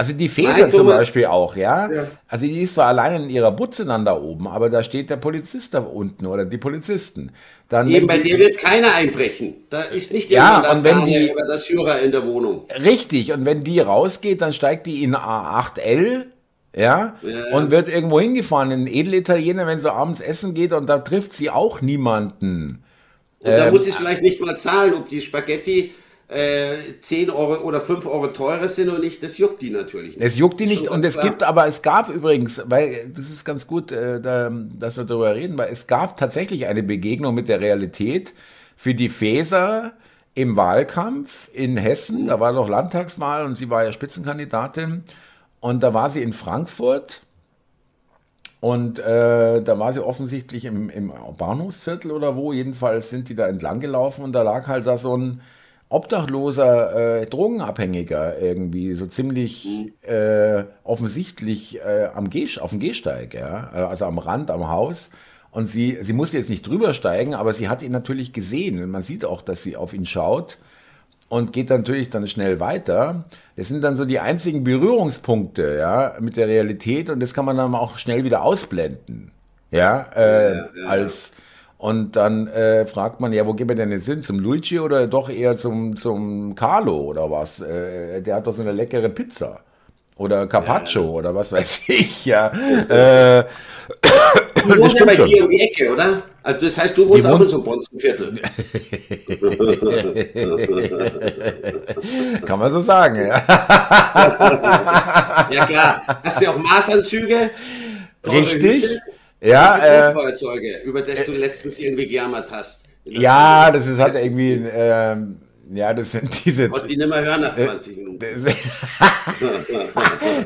Also die Feser Nein, zum Beispiel auch, ja? ja? Also die ist zwar alleine in ihrer Butze dann da oben, aber da steht der Polizist da unten oder die Polizisten. Dann Eben bei dir wird keiner einbrechen. Da ist nicht ja, und wenn die, oder das Führer in der Wohnung. Richtig, und wenn die rausgeht, dann steigt die in A8L, ja, ja, und wird irgendwo hingefahren. Ein Edelitaliener, wenn sie abends essen geht und da trifft sie auch niemanden. Und da ähm, muss sie es vielleicht nicht mal zahlen, ob die Spaghetti äh, 10 Euro oder 5 Euro teurer sind und nicht, das juckt die natürlich nicht. Es juckt die nicht und es klar. gibt aber, es gab übrigens, weil das ist ganz gut, äh, da, dass wir darüber reden, weil es gab tatsächlich eine Begegnung mit der Realität für die Feser im Wahlkampf in Hessen, da war noch Landtagswahl und sie war ja Spitzenkandidatin. Und da war sie in Frankfurt. Und äh, da war sie offensichtlich im, im Bahnhofsviertel oder wo, jedenfalls sind die da entlang gelaufen und da lag halt da so ein obdachloser äh, Drogenabhängiger irgendwie, so ziemlich mhm. äh, offensichtlich äh, am Geh, auf dem Gehsteig, ja, also am Rand, am Haus. Und sie, sie musste jetzt nicht drüber steigen, aber sie hat ihn natürlich gesehen. Und man sieht auch, dass sie auf ihn schaut und geht natürlich dann schnell weiter. Das sind dann so die einzigen Berührungspunkte, ja, mit der Realität und das kann man dann auch schnell wieder ausblenden, ja, äh, ja, ja, als und dann äh, fragt man, ja, wo gehen wir denn jetzt hin? Zum Luigi oder doch eher zum, zum Carlo oder was? Äh, der hat doch so eine leckere Pizza. Oder Carpaccio ja, ja. oder was weiß ich, ja. Äh, du wohnst ja bei schon. dir um die Ecke, oder? Also das heißt, du wohnst auch in so einem Bonzenviertel. Kann man so sagen, ja. ja klar. Hast du auch Maßanzüge? Richtig. Ja, äh, über das du letztens irgendwie gejammert hast. Ja, das ist halt irgendwie, ähm, ja, das sind diese. Und die nicht mehr hören nach 20 Minuten.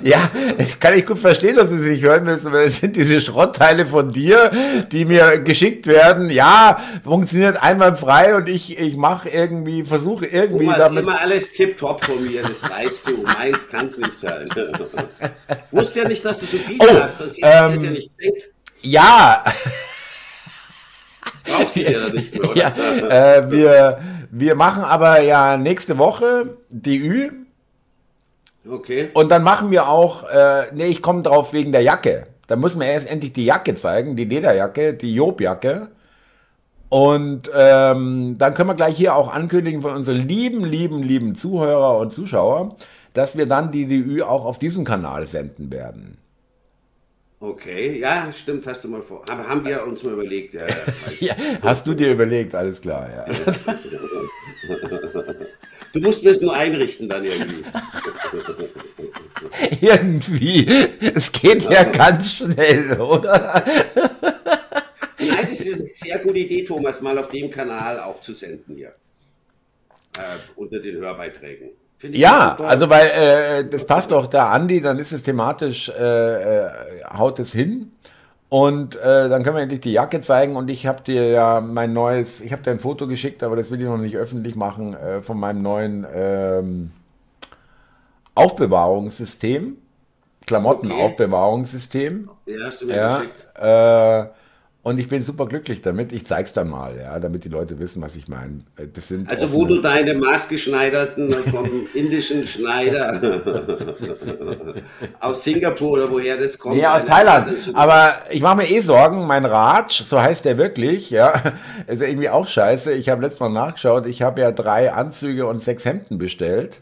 ja, das kann ich gut verstehen, dass sie sich hören müssen, weil es sind diese Schrottteile von dir, die mir geschickt werden. Ja, funktioniert einwandfrei und ich, ich mache irgendwie, versuche irgendwie Thomas, damit. immer alles tipptopp von mir, das weißt du. Meins kann es nicht sein. Wusste ja nicht, dass du so viel oh, hast, sonst hätte ähm, ich das ja nicht denkt. Ja. Brauchst du ja nicht mehr, oder? Ja, äh, wir, wir machen aber ja nächste Woche die Ü. Okay. Und dann machen wir auch, äh, nee, ich komme drauf wegen der Jacke. Da muss man erst endlich die Jacke zeigen, die Lederjacke, die Jobjacke. Und ähm, dann können wir gleich hier auch ankündigen für unsere lieben, lieben, lieben Zuhörer und Zuschauer, dass wir dann die DÜ auch auf diesem Kanal senden werden. Okay, ja, stimmt, hast du mal vor. Aber haben wir uns mal überlegt. Ja, ja, hast du dir überlegt, alles klar, ja. Du musst mir es nur einrichten dann irgendwie. irgendwie. Es geht ja ganz schnell, oder? Nein, das ist eine sehr gute Idee, Thomas, mal auf dem Kanal auch zu senden hier. Äh, unter den Hörbeiträgen. Ja, also weil äh, das passt doch da Andi, dann ist es thematisch, äh, äh, haut es hin. Und äh, dann können wir endlich die Jacke zeigen. Und ich habe dir ja mein neues, ich habe dir ein Foto geschickt, aber das will ich noch nicht öffentlich machen, äh, von meinem neuen ähm, Aufbewahrungssystem. Klamottenaufbewahrungssystem. Ja, hast du mir Ja, geschickt. Und ich bin super glücklich damit. Ich zeig's dann mal, ja, damit die Leute wissen, was ich meine. Das sind Also wo offene- du deine maßgeschneiderten vom indischen Schneider aus Singapur oder woher das kommt. Nee, aus Thailand. Aber ich mache mir eh Sorgen. Mein Raj, so heißt der wirklich, ja, ist ja irgendwie auch scheiße. Ich habe letztes Mal nachgeschaut. Ich habe ja drei Anzüge und sechs Hemden bestellt,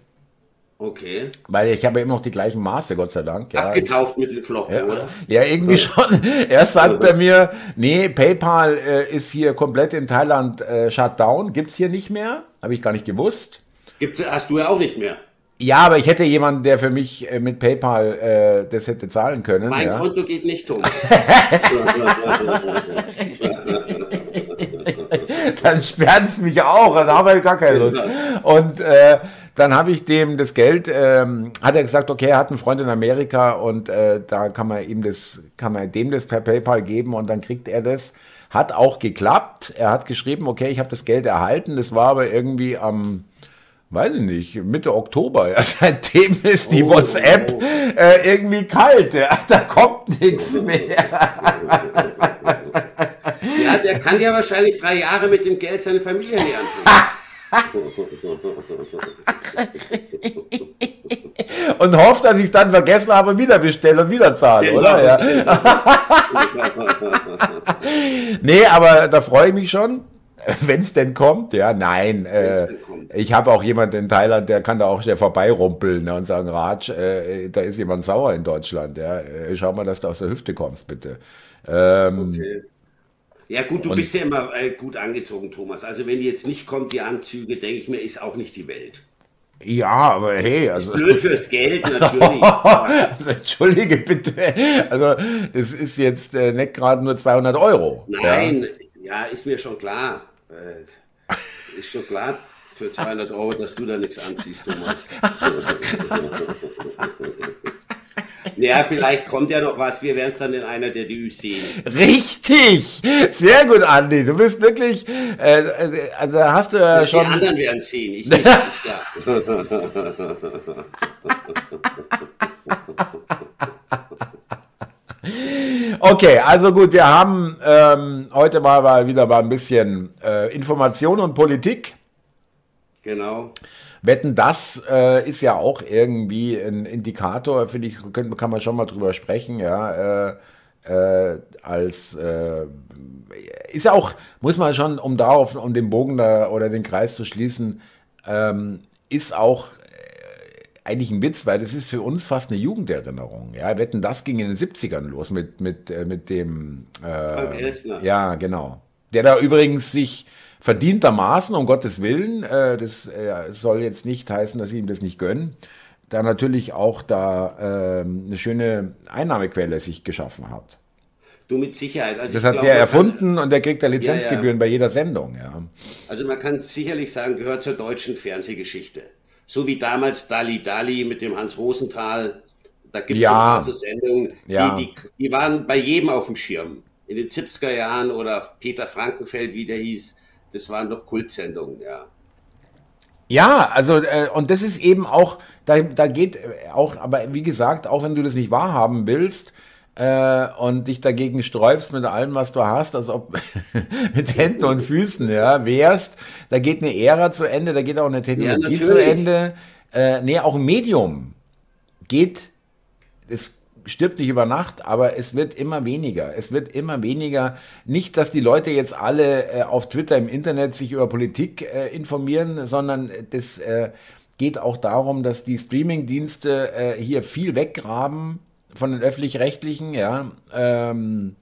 Okay. weil ich habe ja immer noch die gleichen Maße, Gott sei Dank. Ja. Abgetaucht mit den Flocken, oder? Ja, irgendwie schon. Erst sagt er mir, nee, PayPal äh, ist hier komplett in Thailand äh, shut down, gibt's hier nicht mehr. Habe ich gar nicht gewusst. Gibt's, hast du ja auch nicht mehr. Ja, aber ich hätte jemanden, der für mich äh, mit PayPal äh, das hätte zahlen können. Mein ja. Konto geht nicht, Thomas. dann sperren sie mich auch, dann haben wir gar keine Lust. Und äh, dann habe ich dem das Geld, ähm, hat er gesagt, okay, er hat einen Freund in Amerika und äh, da kann man ihm das, kann man dem das per PayPal geben und dann kriegt er das. Hat auch geklappt. Er hat geschrieben, okay, ich habe das Geld erhalten. Das war aber irgendwie am, weiß ich nicht, Mitte Oktober. Ja, seitdem ist die Oh, WhatsApp oh. äh, irgendwie kalt. Ja, da kommt nichts mehr. Ja, der kann ja wahrscheinlich drei Jahre mit dem Geld seine Familie ernähren. Und hofft, dass ich es dann vergessen habe, wieder bestelle und wieder zahle, Genau. oder? Ja. Nee, aber da freue ich mich schon, wenn es denn kommt. Ja, nein. Äh, ich habe auch jemanden in Thailand, der kann da auch schnell vorbeirumpeln ne, und sagen, Raj, äh, da ist jemand sauer in Deutschland. Ja, äh, schau mal, dass du aus der Hüfte kommst, bitte. Ähm, Okay. Ja gut, du Und- bist ja immer äh, gut angezogen, Thomas. Also wenn die jetzt nicht kommt, die Anzüge, denke ich mir, ist auch nicht die Welt. Ja, aber hey, also. Blöd fürs Geld, natürlich. Entschuldige bitte. Also, das ist jetzt äh, nicht gerade nur 200 Euro. Nein, ja, ist mir schon klar. Äh, ist schon klar für 200 Euro, dass du da nichts anziehst, Thomas. ja, vielleicht kommt ja noch was. Wir werden es dann in einer der Dus sehen. Richtig! Sehr gut, Andi. Du bist wirklich, äh, also hast du ja Die schon. anderen werden es sehen. Ich nicht. Ja. Okay, also gut, wir haben ähm, heute mal, mal wieder mal ein bisschen äh, Information und Politik. Genau. Wetten, das äh, ist ja auch irgendwie ein Indikator, finde ich, können, kann man schon mal drüber sprechen, ja. Äh, äh, als äh, ist ja auch, muss man schon, um darauf, um den Bogen da oder den Kreis zu schließen, ähm, ist auch äh, eigentlich ein Witz, weil das ist für uns fast eine Jugenderinnerung. Ja, Wetten, das ging in den 70ern los mit, mit, äh, mit dem äh, ja, genau. Der da übrigens sich verdientermaßen, um Gottes Willen, äh, das äh, soll jetzt nicht heißen, dass sie ihm das nicht gönnen, da natürlich auch da ähm, eine schöne Einnahmequelle sich geschaffen hat. Du mit Sicherheit. Also Das hat glaube, der man kann- erfunden und der kriegt da Lizenzgebühren bei jeder Sendung. Ja. Also man kann sicherlich sagen, gehört zur deutschen Fernsehgeschichte. So wie damals Dali Dali mit dem Hans Rosenthal. Da gibt es Ja. so Sendungen, Ja. die, die, die waren bei jedem auf dem Schirm. In den 70er Jahren oder Peter Frankenfeld, wie der hieß, das waren doch Kultsendungen, ja. Ja, also äh, und das ist eben auch, da, da geht auch, aber wie gesagt, auch wenn du das nicht wahrhaben willst äh, und dich dagegen sträubst mit allem, was du hast, als ob mit Händen und Füßen, ja, wärst, da geht eine Ära zu Ende, da geht auch eine Technologie zu natürlich. Ende, äh, nee, auch ein Medium geht, es stirbt nicht über Nacht, aber es wird immer weniger. Es wird immer weniger. Nicht, dass die Leute jetzt alle äh, auf Twitter im Internet sich über Politik äh, informieren, sondern das äh, geht auch darum, dass die Streaming-Dienste äh, hier viel weggraben von den öffentlich-rechtlichen, ja. Ähm,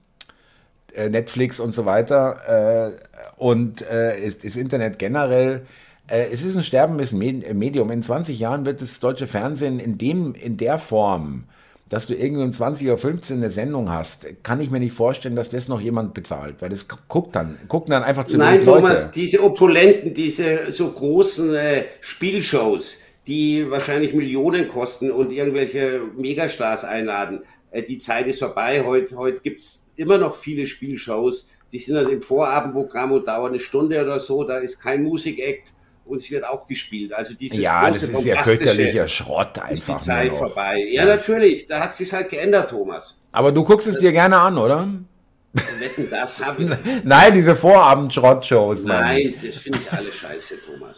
äh, Netflix und so weiter äh, und ist, das Internet generell. Es ist ein sterbendes Me- Medium. In 20 Jahren wird das deutsche Fernsehen in, dem, in der Form, dass du irgendwie um 20.15 Uhr eine Sendung hast, kann ich mir nicht vorstellen, dass das noch jemand bezahlt, weil das guckt dann, gucken dann einfach zu Nein, wenig Leute. Thomas, diese Opulenten, diese so großen äh, Spielshows, die wahrscheinlich Millionen kosten und irgendwelche Megastars einladen, äh, die Zeit ist vorbei. Heute, heute gibt's immer noch viele Spielshows, die sind dann im Vorabendprogramm und dauern eine Stunde oder so, da ist kein Musikakt und es wird auch gespielt. Also dieses Ja, das große, ist ja fürchterlicher Schrott ist die einfach. Zeit vorbei. Ja, natürlich, da hat sich halt geändert, Thomas. Aber du guckst es dir gerne an, oder? Wetten, das habe ich. Nein, diese Vorabend-Schrott-Shows. Nein, das finde ich alle scheiße, Thomas.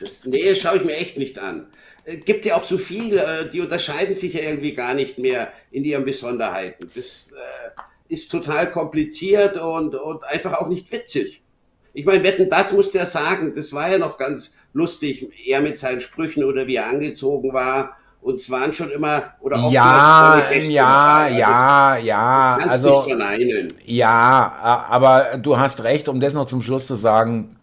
Das, nee, schaue ich mir echt nicht an. Äh, Gibt ja auch so viel, äh, die unterscheiden sich ja irgendwie gar nicht mehr in ihren Besonderheiten. Das äh, ist total kompliziert und, und einfach auch nicht witzig. Ich meine, wetten, das musste er sagen. Das war ja noch ganz lustig, er mit seinen Sprüchen oder wie er angezogen war. Und es waren schon immer, oder oftmals Ja, Gäste ja, dabei. ja, ja. Also, nicht verneinen. ja, aber du hast recht, um das noch zum Schluss zu sagen.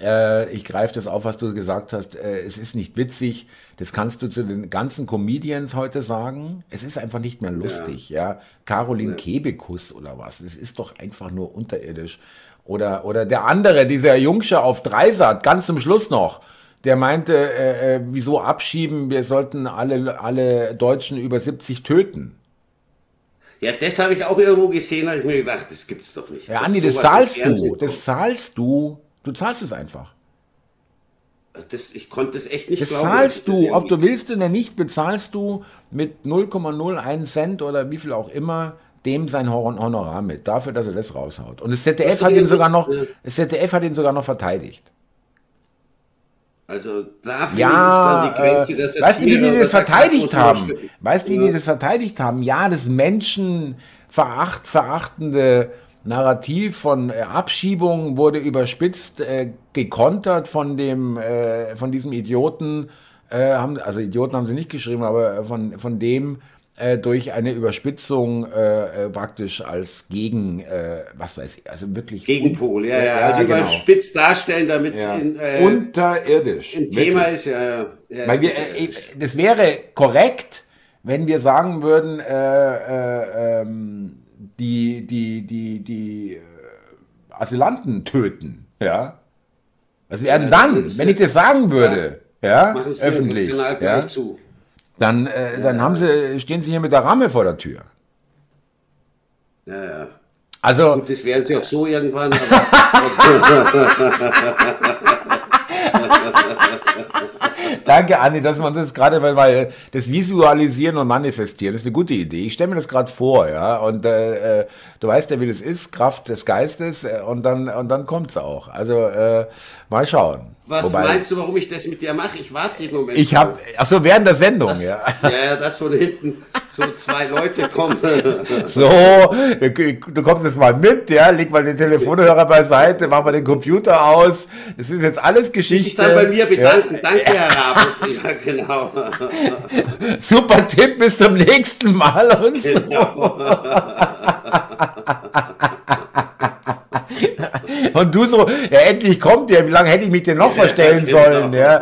Äh, ich greife das auf, was du gesagt hast. Äh, es ist nicht witzig. Das kannst du zu den ganzen Comedians heute sagen. Es ist einfach nicht mehr lustig. Ja, Caroline Kebekus oder was. Es ist doch einfach nur unterirdisch. Oder, oder der andere, dieser Jungsche auf Dreisat, ganz zum Schluss noch. Der meinte, äh, äh, wieso abschieben? Wir sollten alle, alle Deutschen über 70 töten. Ja, das habe ich auch irgendwo gesehen, habe ich mir gedacht, das gibt's doch nicht. Ja, Andi, das zahlst du. Das zahlst du. Du zahlst es einfach. Das, ich konnte es echt nicht Das glauben. zahlst das du. Ob du willst oder nicht, bezahlst du mit 0,01 Cent oder wie viel auch immer dem sein Hon- Honorar mit, dafür, dass er das raushaut. Und das ZDF hat ihn sogar noch, ja. das ZDF hat ihn sogar noch verteidigt. Also da finde Ja, ich dann die Grenze, äh, dass weißt du, wie die das verteidigt haben? Weißt du, wie Ja. die das verteidigt haben? Ja, das menschenveracht, verachtende Narrativ von äh, Abschiebung wurde überspitzt, äh, gekontert von dem, äh, von diesem Idioten, äh, haben, also Idioten haben sie nicht geschrieben, aber äh, von, von dem äh, durch eine Überspitzung äh, äh, praktisch als Gegen, äh, was weiß ich, also wirklich Gegenpol, ja, ja. Also genau. überspitzt darstellen, damit es Ja. äh, unterirdisch. im Wirklich. Thema ist, ja. ja, ja Weil wir, das wäre korrekt, wenn wir sagen würden, äh, äh, ähm, die, die, die, die Asylanten töten, ja. Was wäre Ja, dann, wenn ich das sagen würde, ja, öffentlich, ja, zu. Dann, äh, dann haben sie, stehen sie hier mit der Ramme vor der Tür. Ja, ja. Also, Gut, das werden sie auch so irgendwann. Danke, Anni, dass man das gerade, weil, weil das Visualisieren und Manifestieren ist eine gute Idee. Ich stelle mir das gerade vor, ja. Und äh, äh, du weißt ja, wie das ist, Kraft des Geistes, äh, und dann und dann kommt's auch. Also äh, mal schauen. was Wobei, meinst du, warum ich das mit dir mache? Ich warte jeden Moment. Ich habe, ach so während der Sendung, Das, ja. ja, ja, dass von hinten so zwei Leute kommen. So, du kommst jetzt mal mit, ja, leg mal den Telefonhörer beiseite, mach mal den Computer aus. Es ist jetzt alles Geschichte. Dann bei mir bedanken. Ja. Danke, Herr Rabe. Ja, genau. Super Tipp, bis zum nächsten Mal und so. genau. Und du so, ja, endlich kommt der, wie lange hätte ich mich denn noch verstellen genau. sollen, ja. Äh,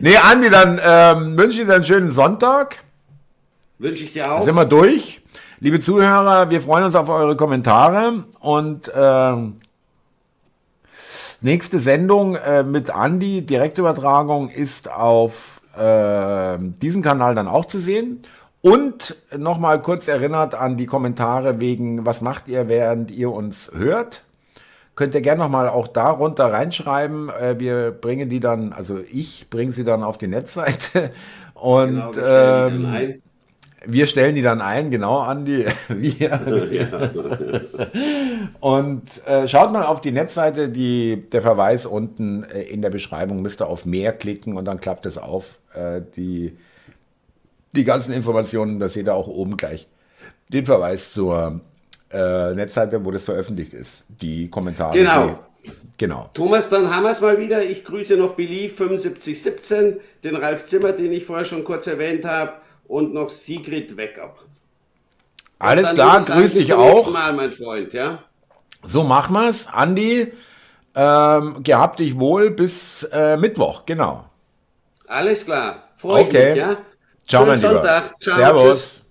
nee, Andi, dann ähm, wünsche ich dir einen schönen Sonntag. Wünsche ich dir auch. Sind wir durch. Liebe Zuhörer, wir freuen uns auf eure Kommentare und ähm, nächste Sendung äh, mit Andi, Direktübertragung, ist auf äh, diesem Kanal dann auch zu sehen. Und nochmal kurz erinnert an die Kommentare wegen, was macht ihr, während ihr uns hört? Könnt ihr gerne nochmal auch darunter reinschreiben. Äh, wir bringen die dann, also ich bringe sie dann auf die Netzseite. Und Genau, ähm. Wir stellen die dann ein, genau, Andi. Wir. Und äh, schaut mal auf die Netzseite, die, der Verweis unten äh, in der Beschreibung, müsst ihr auf mehr klicken und dann klappt es auf. Äh, die, die ganzen Informationen, das seht ihr auch oben gleich. Den Verweis zur äh, Netzseite, wo das veröffentlicht ist. Die Kommentare. Genau. Genau. Thomas, dann haben wir es mal wieder. Ich grüße noch Billy 7517, den Ralf Zimmer, den ich vorher schon kurz erwähnt habe, und noch Sigrid Weckup. Alles klar, sagen, grüß dich auch. Mal, mein Freund, ja? So machen wir's. Andi, ähm, gehabt dich wohl bis äh, Mittwoch, genau. Alles klar. Freue Okay. ich mich, ja? Ciao, Schönen mein Lieber. Sonntag. Ciao, Servus. tschüss.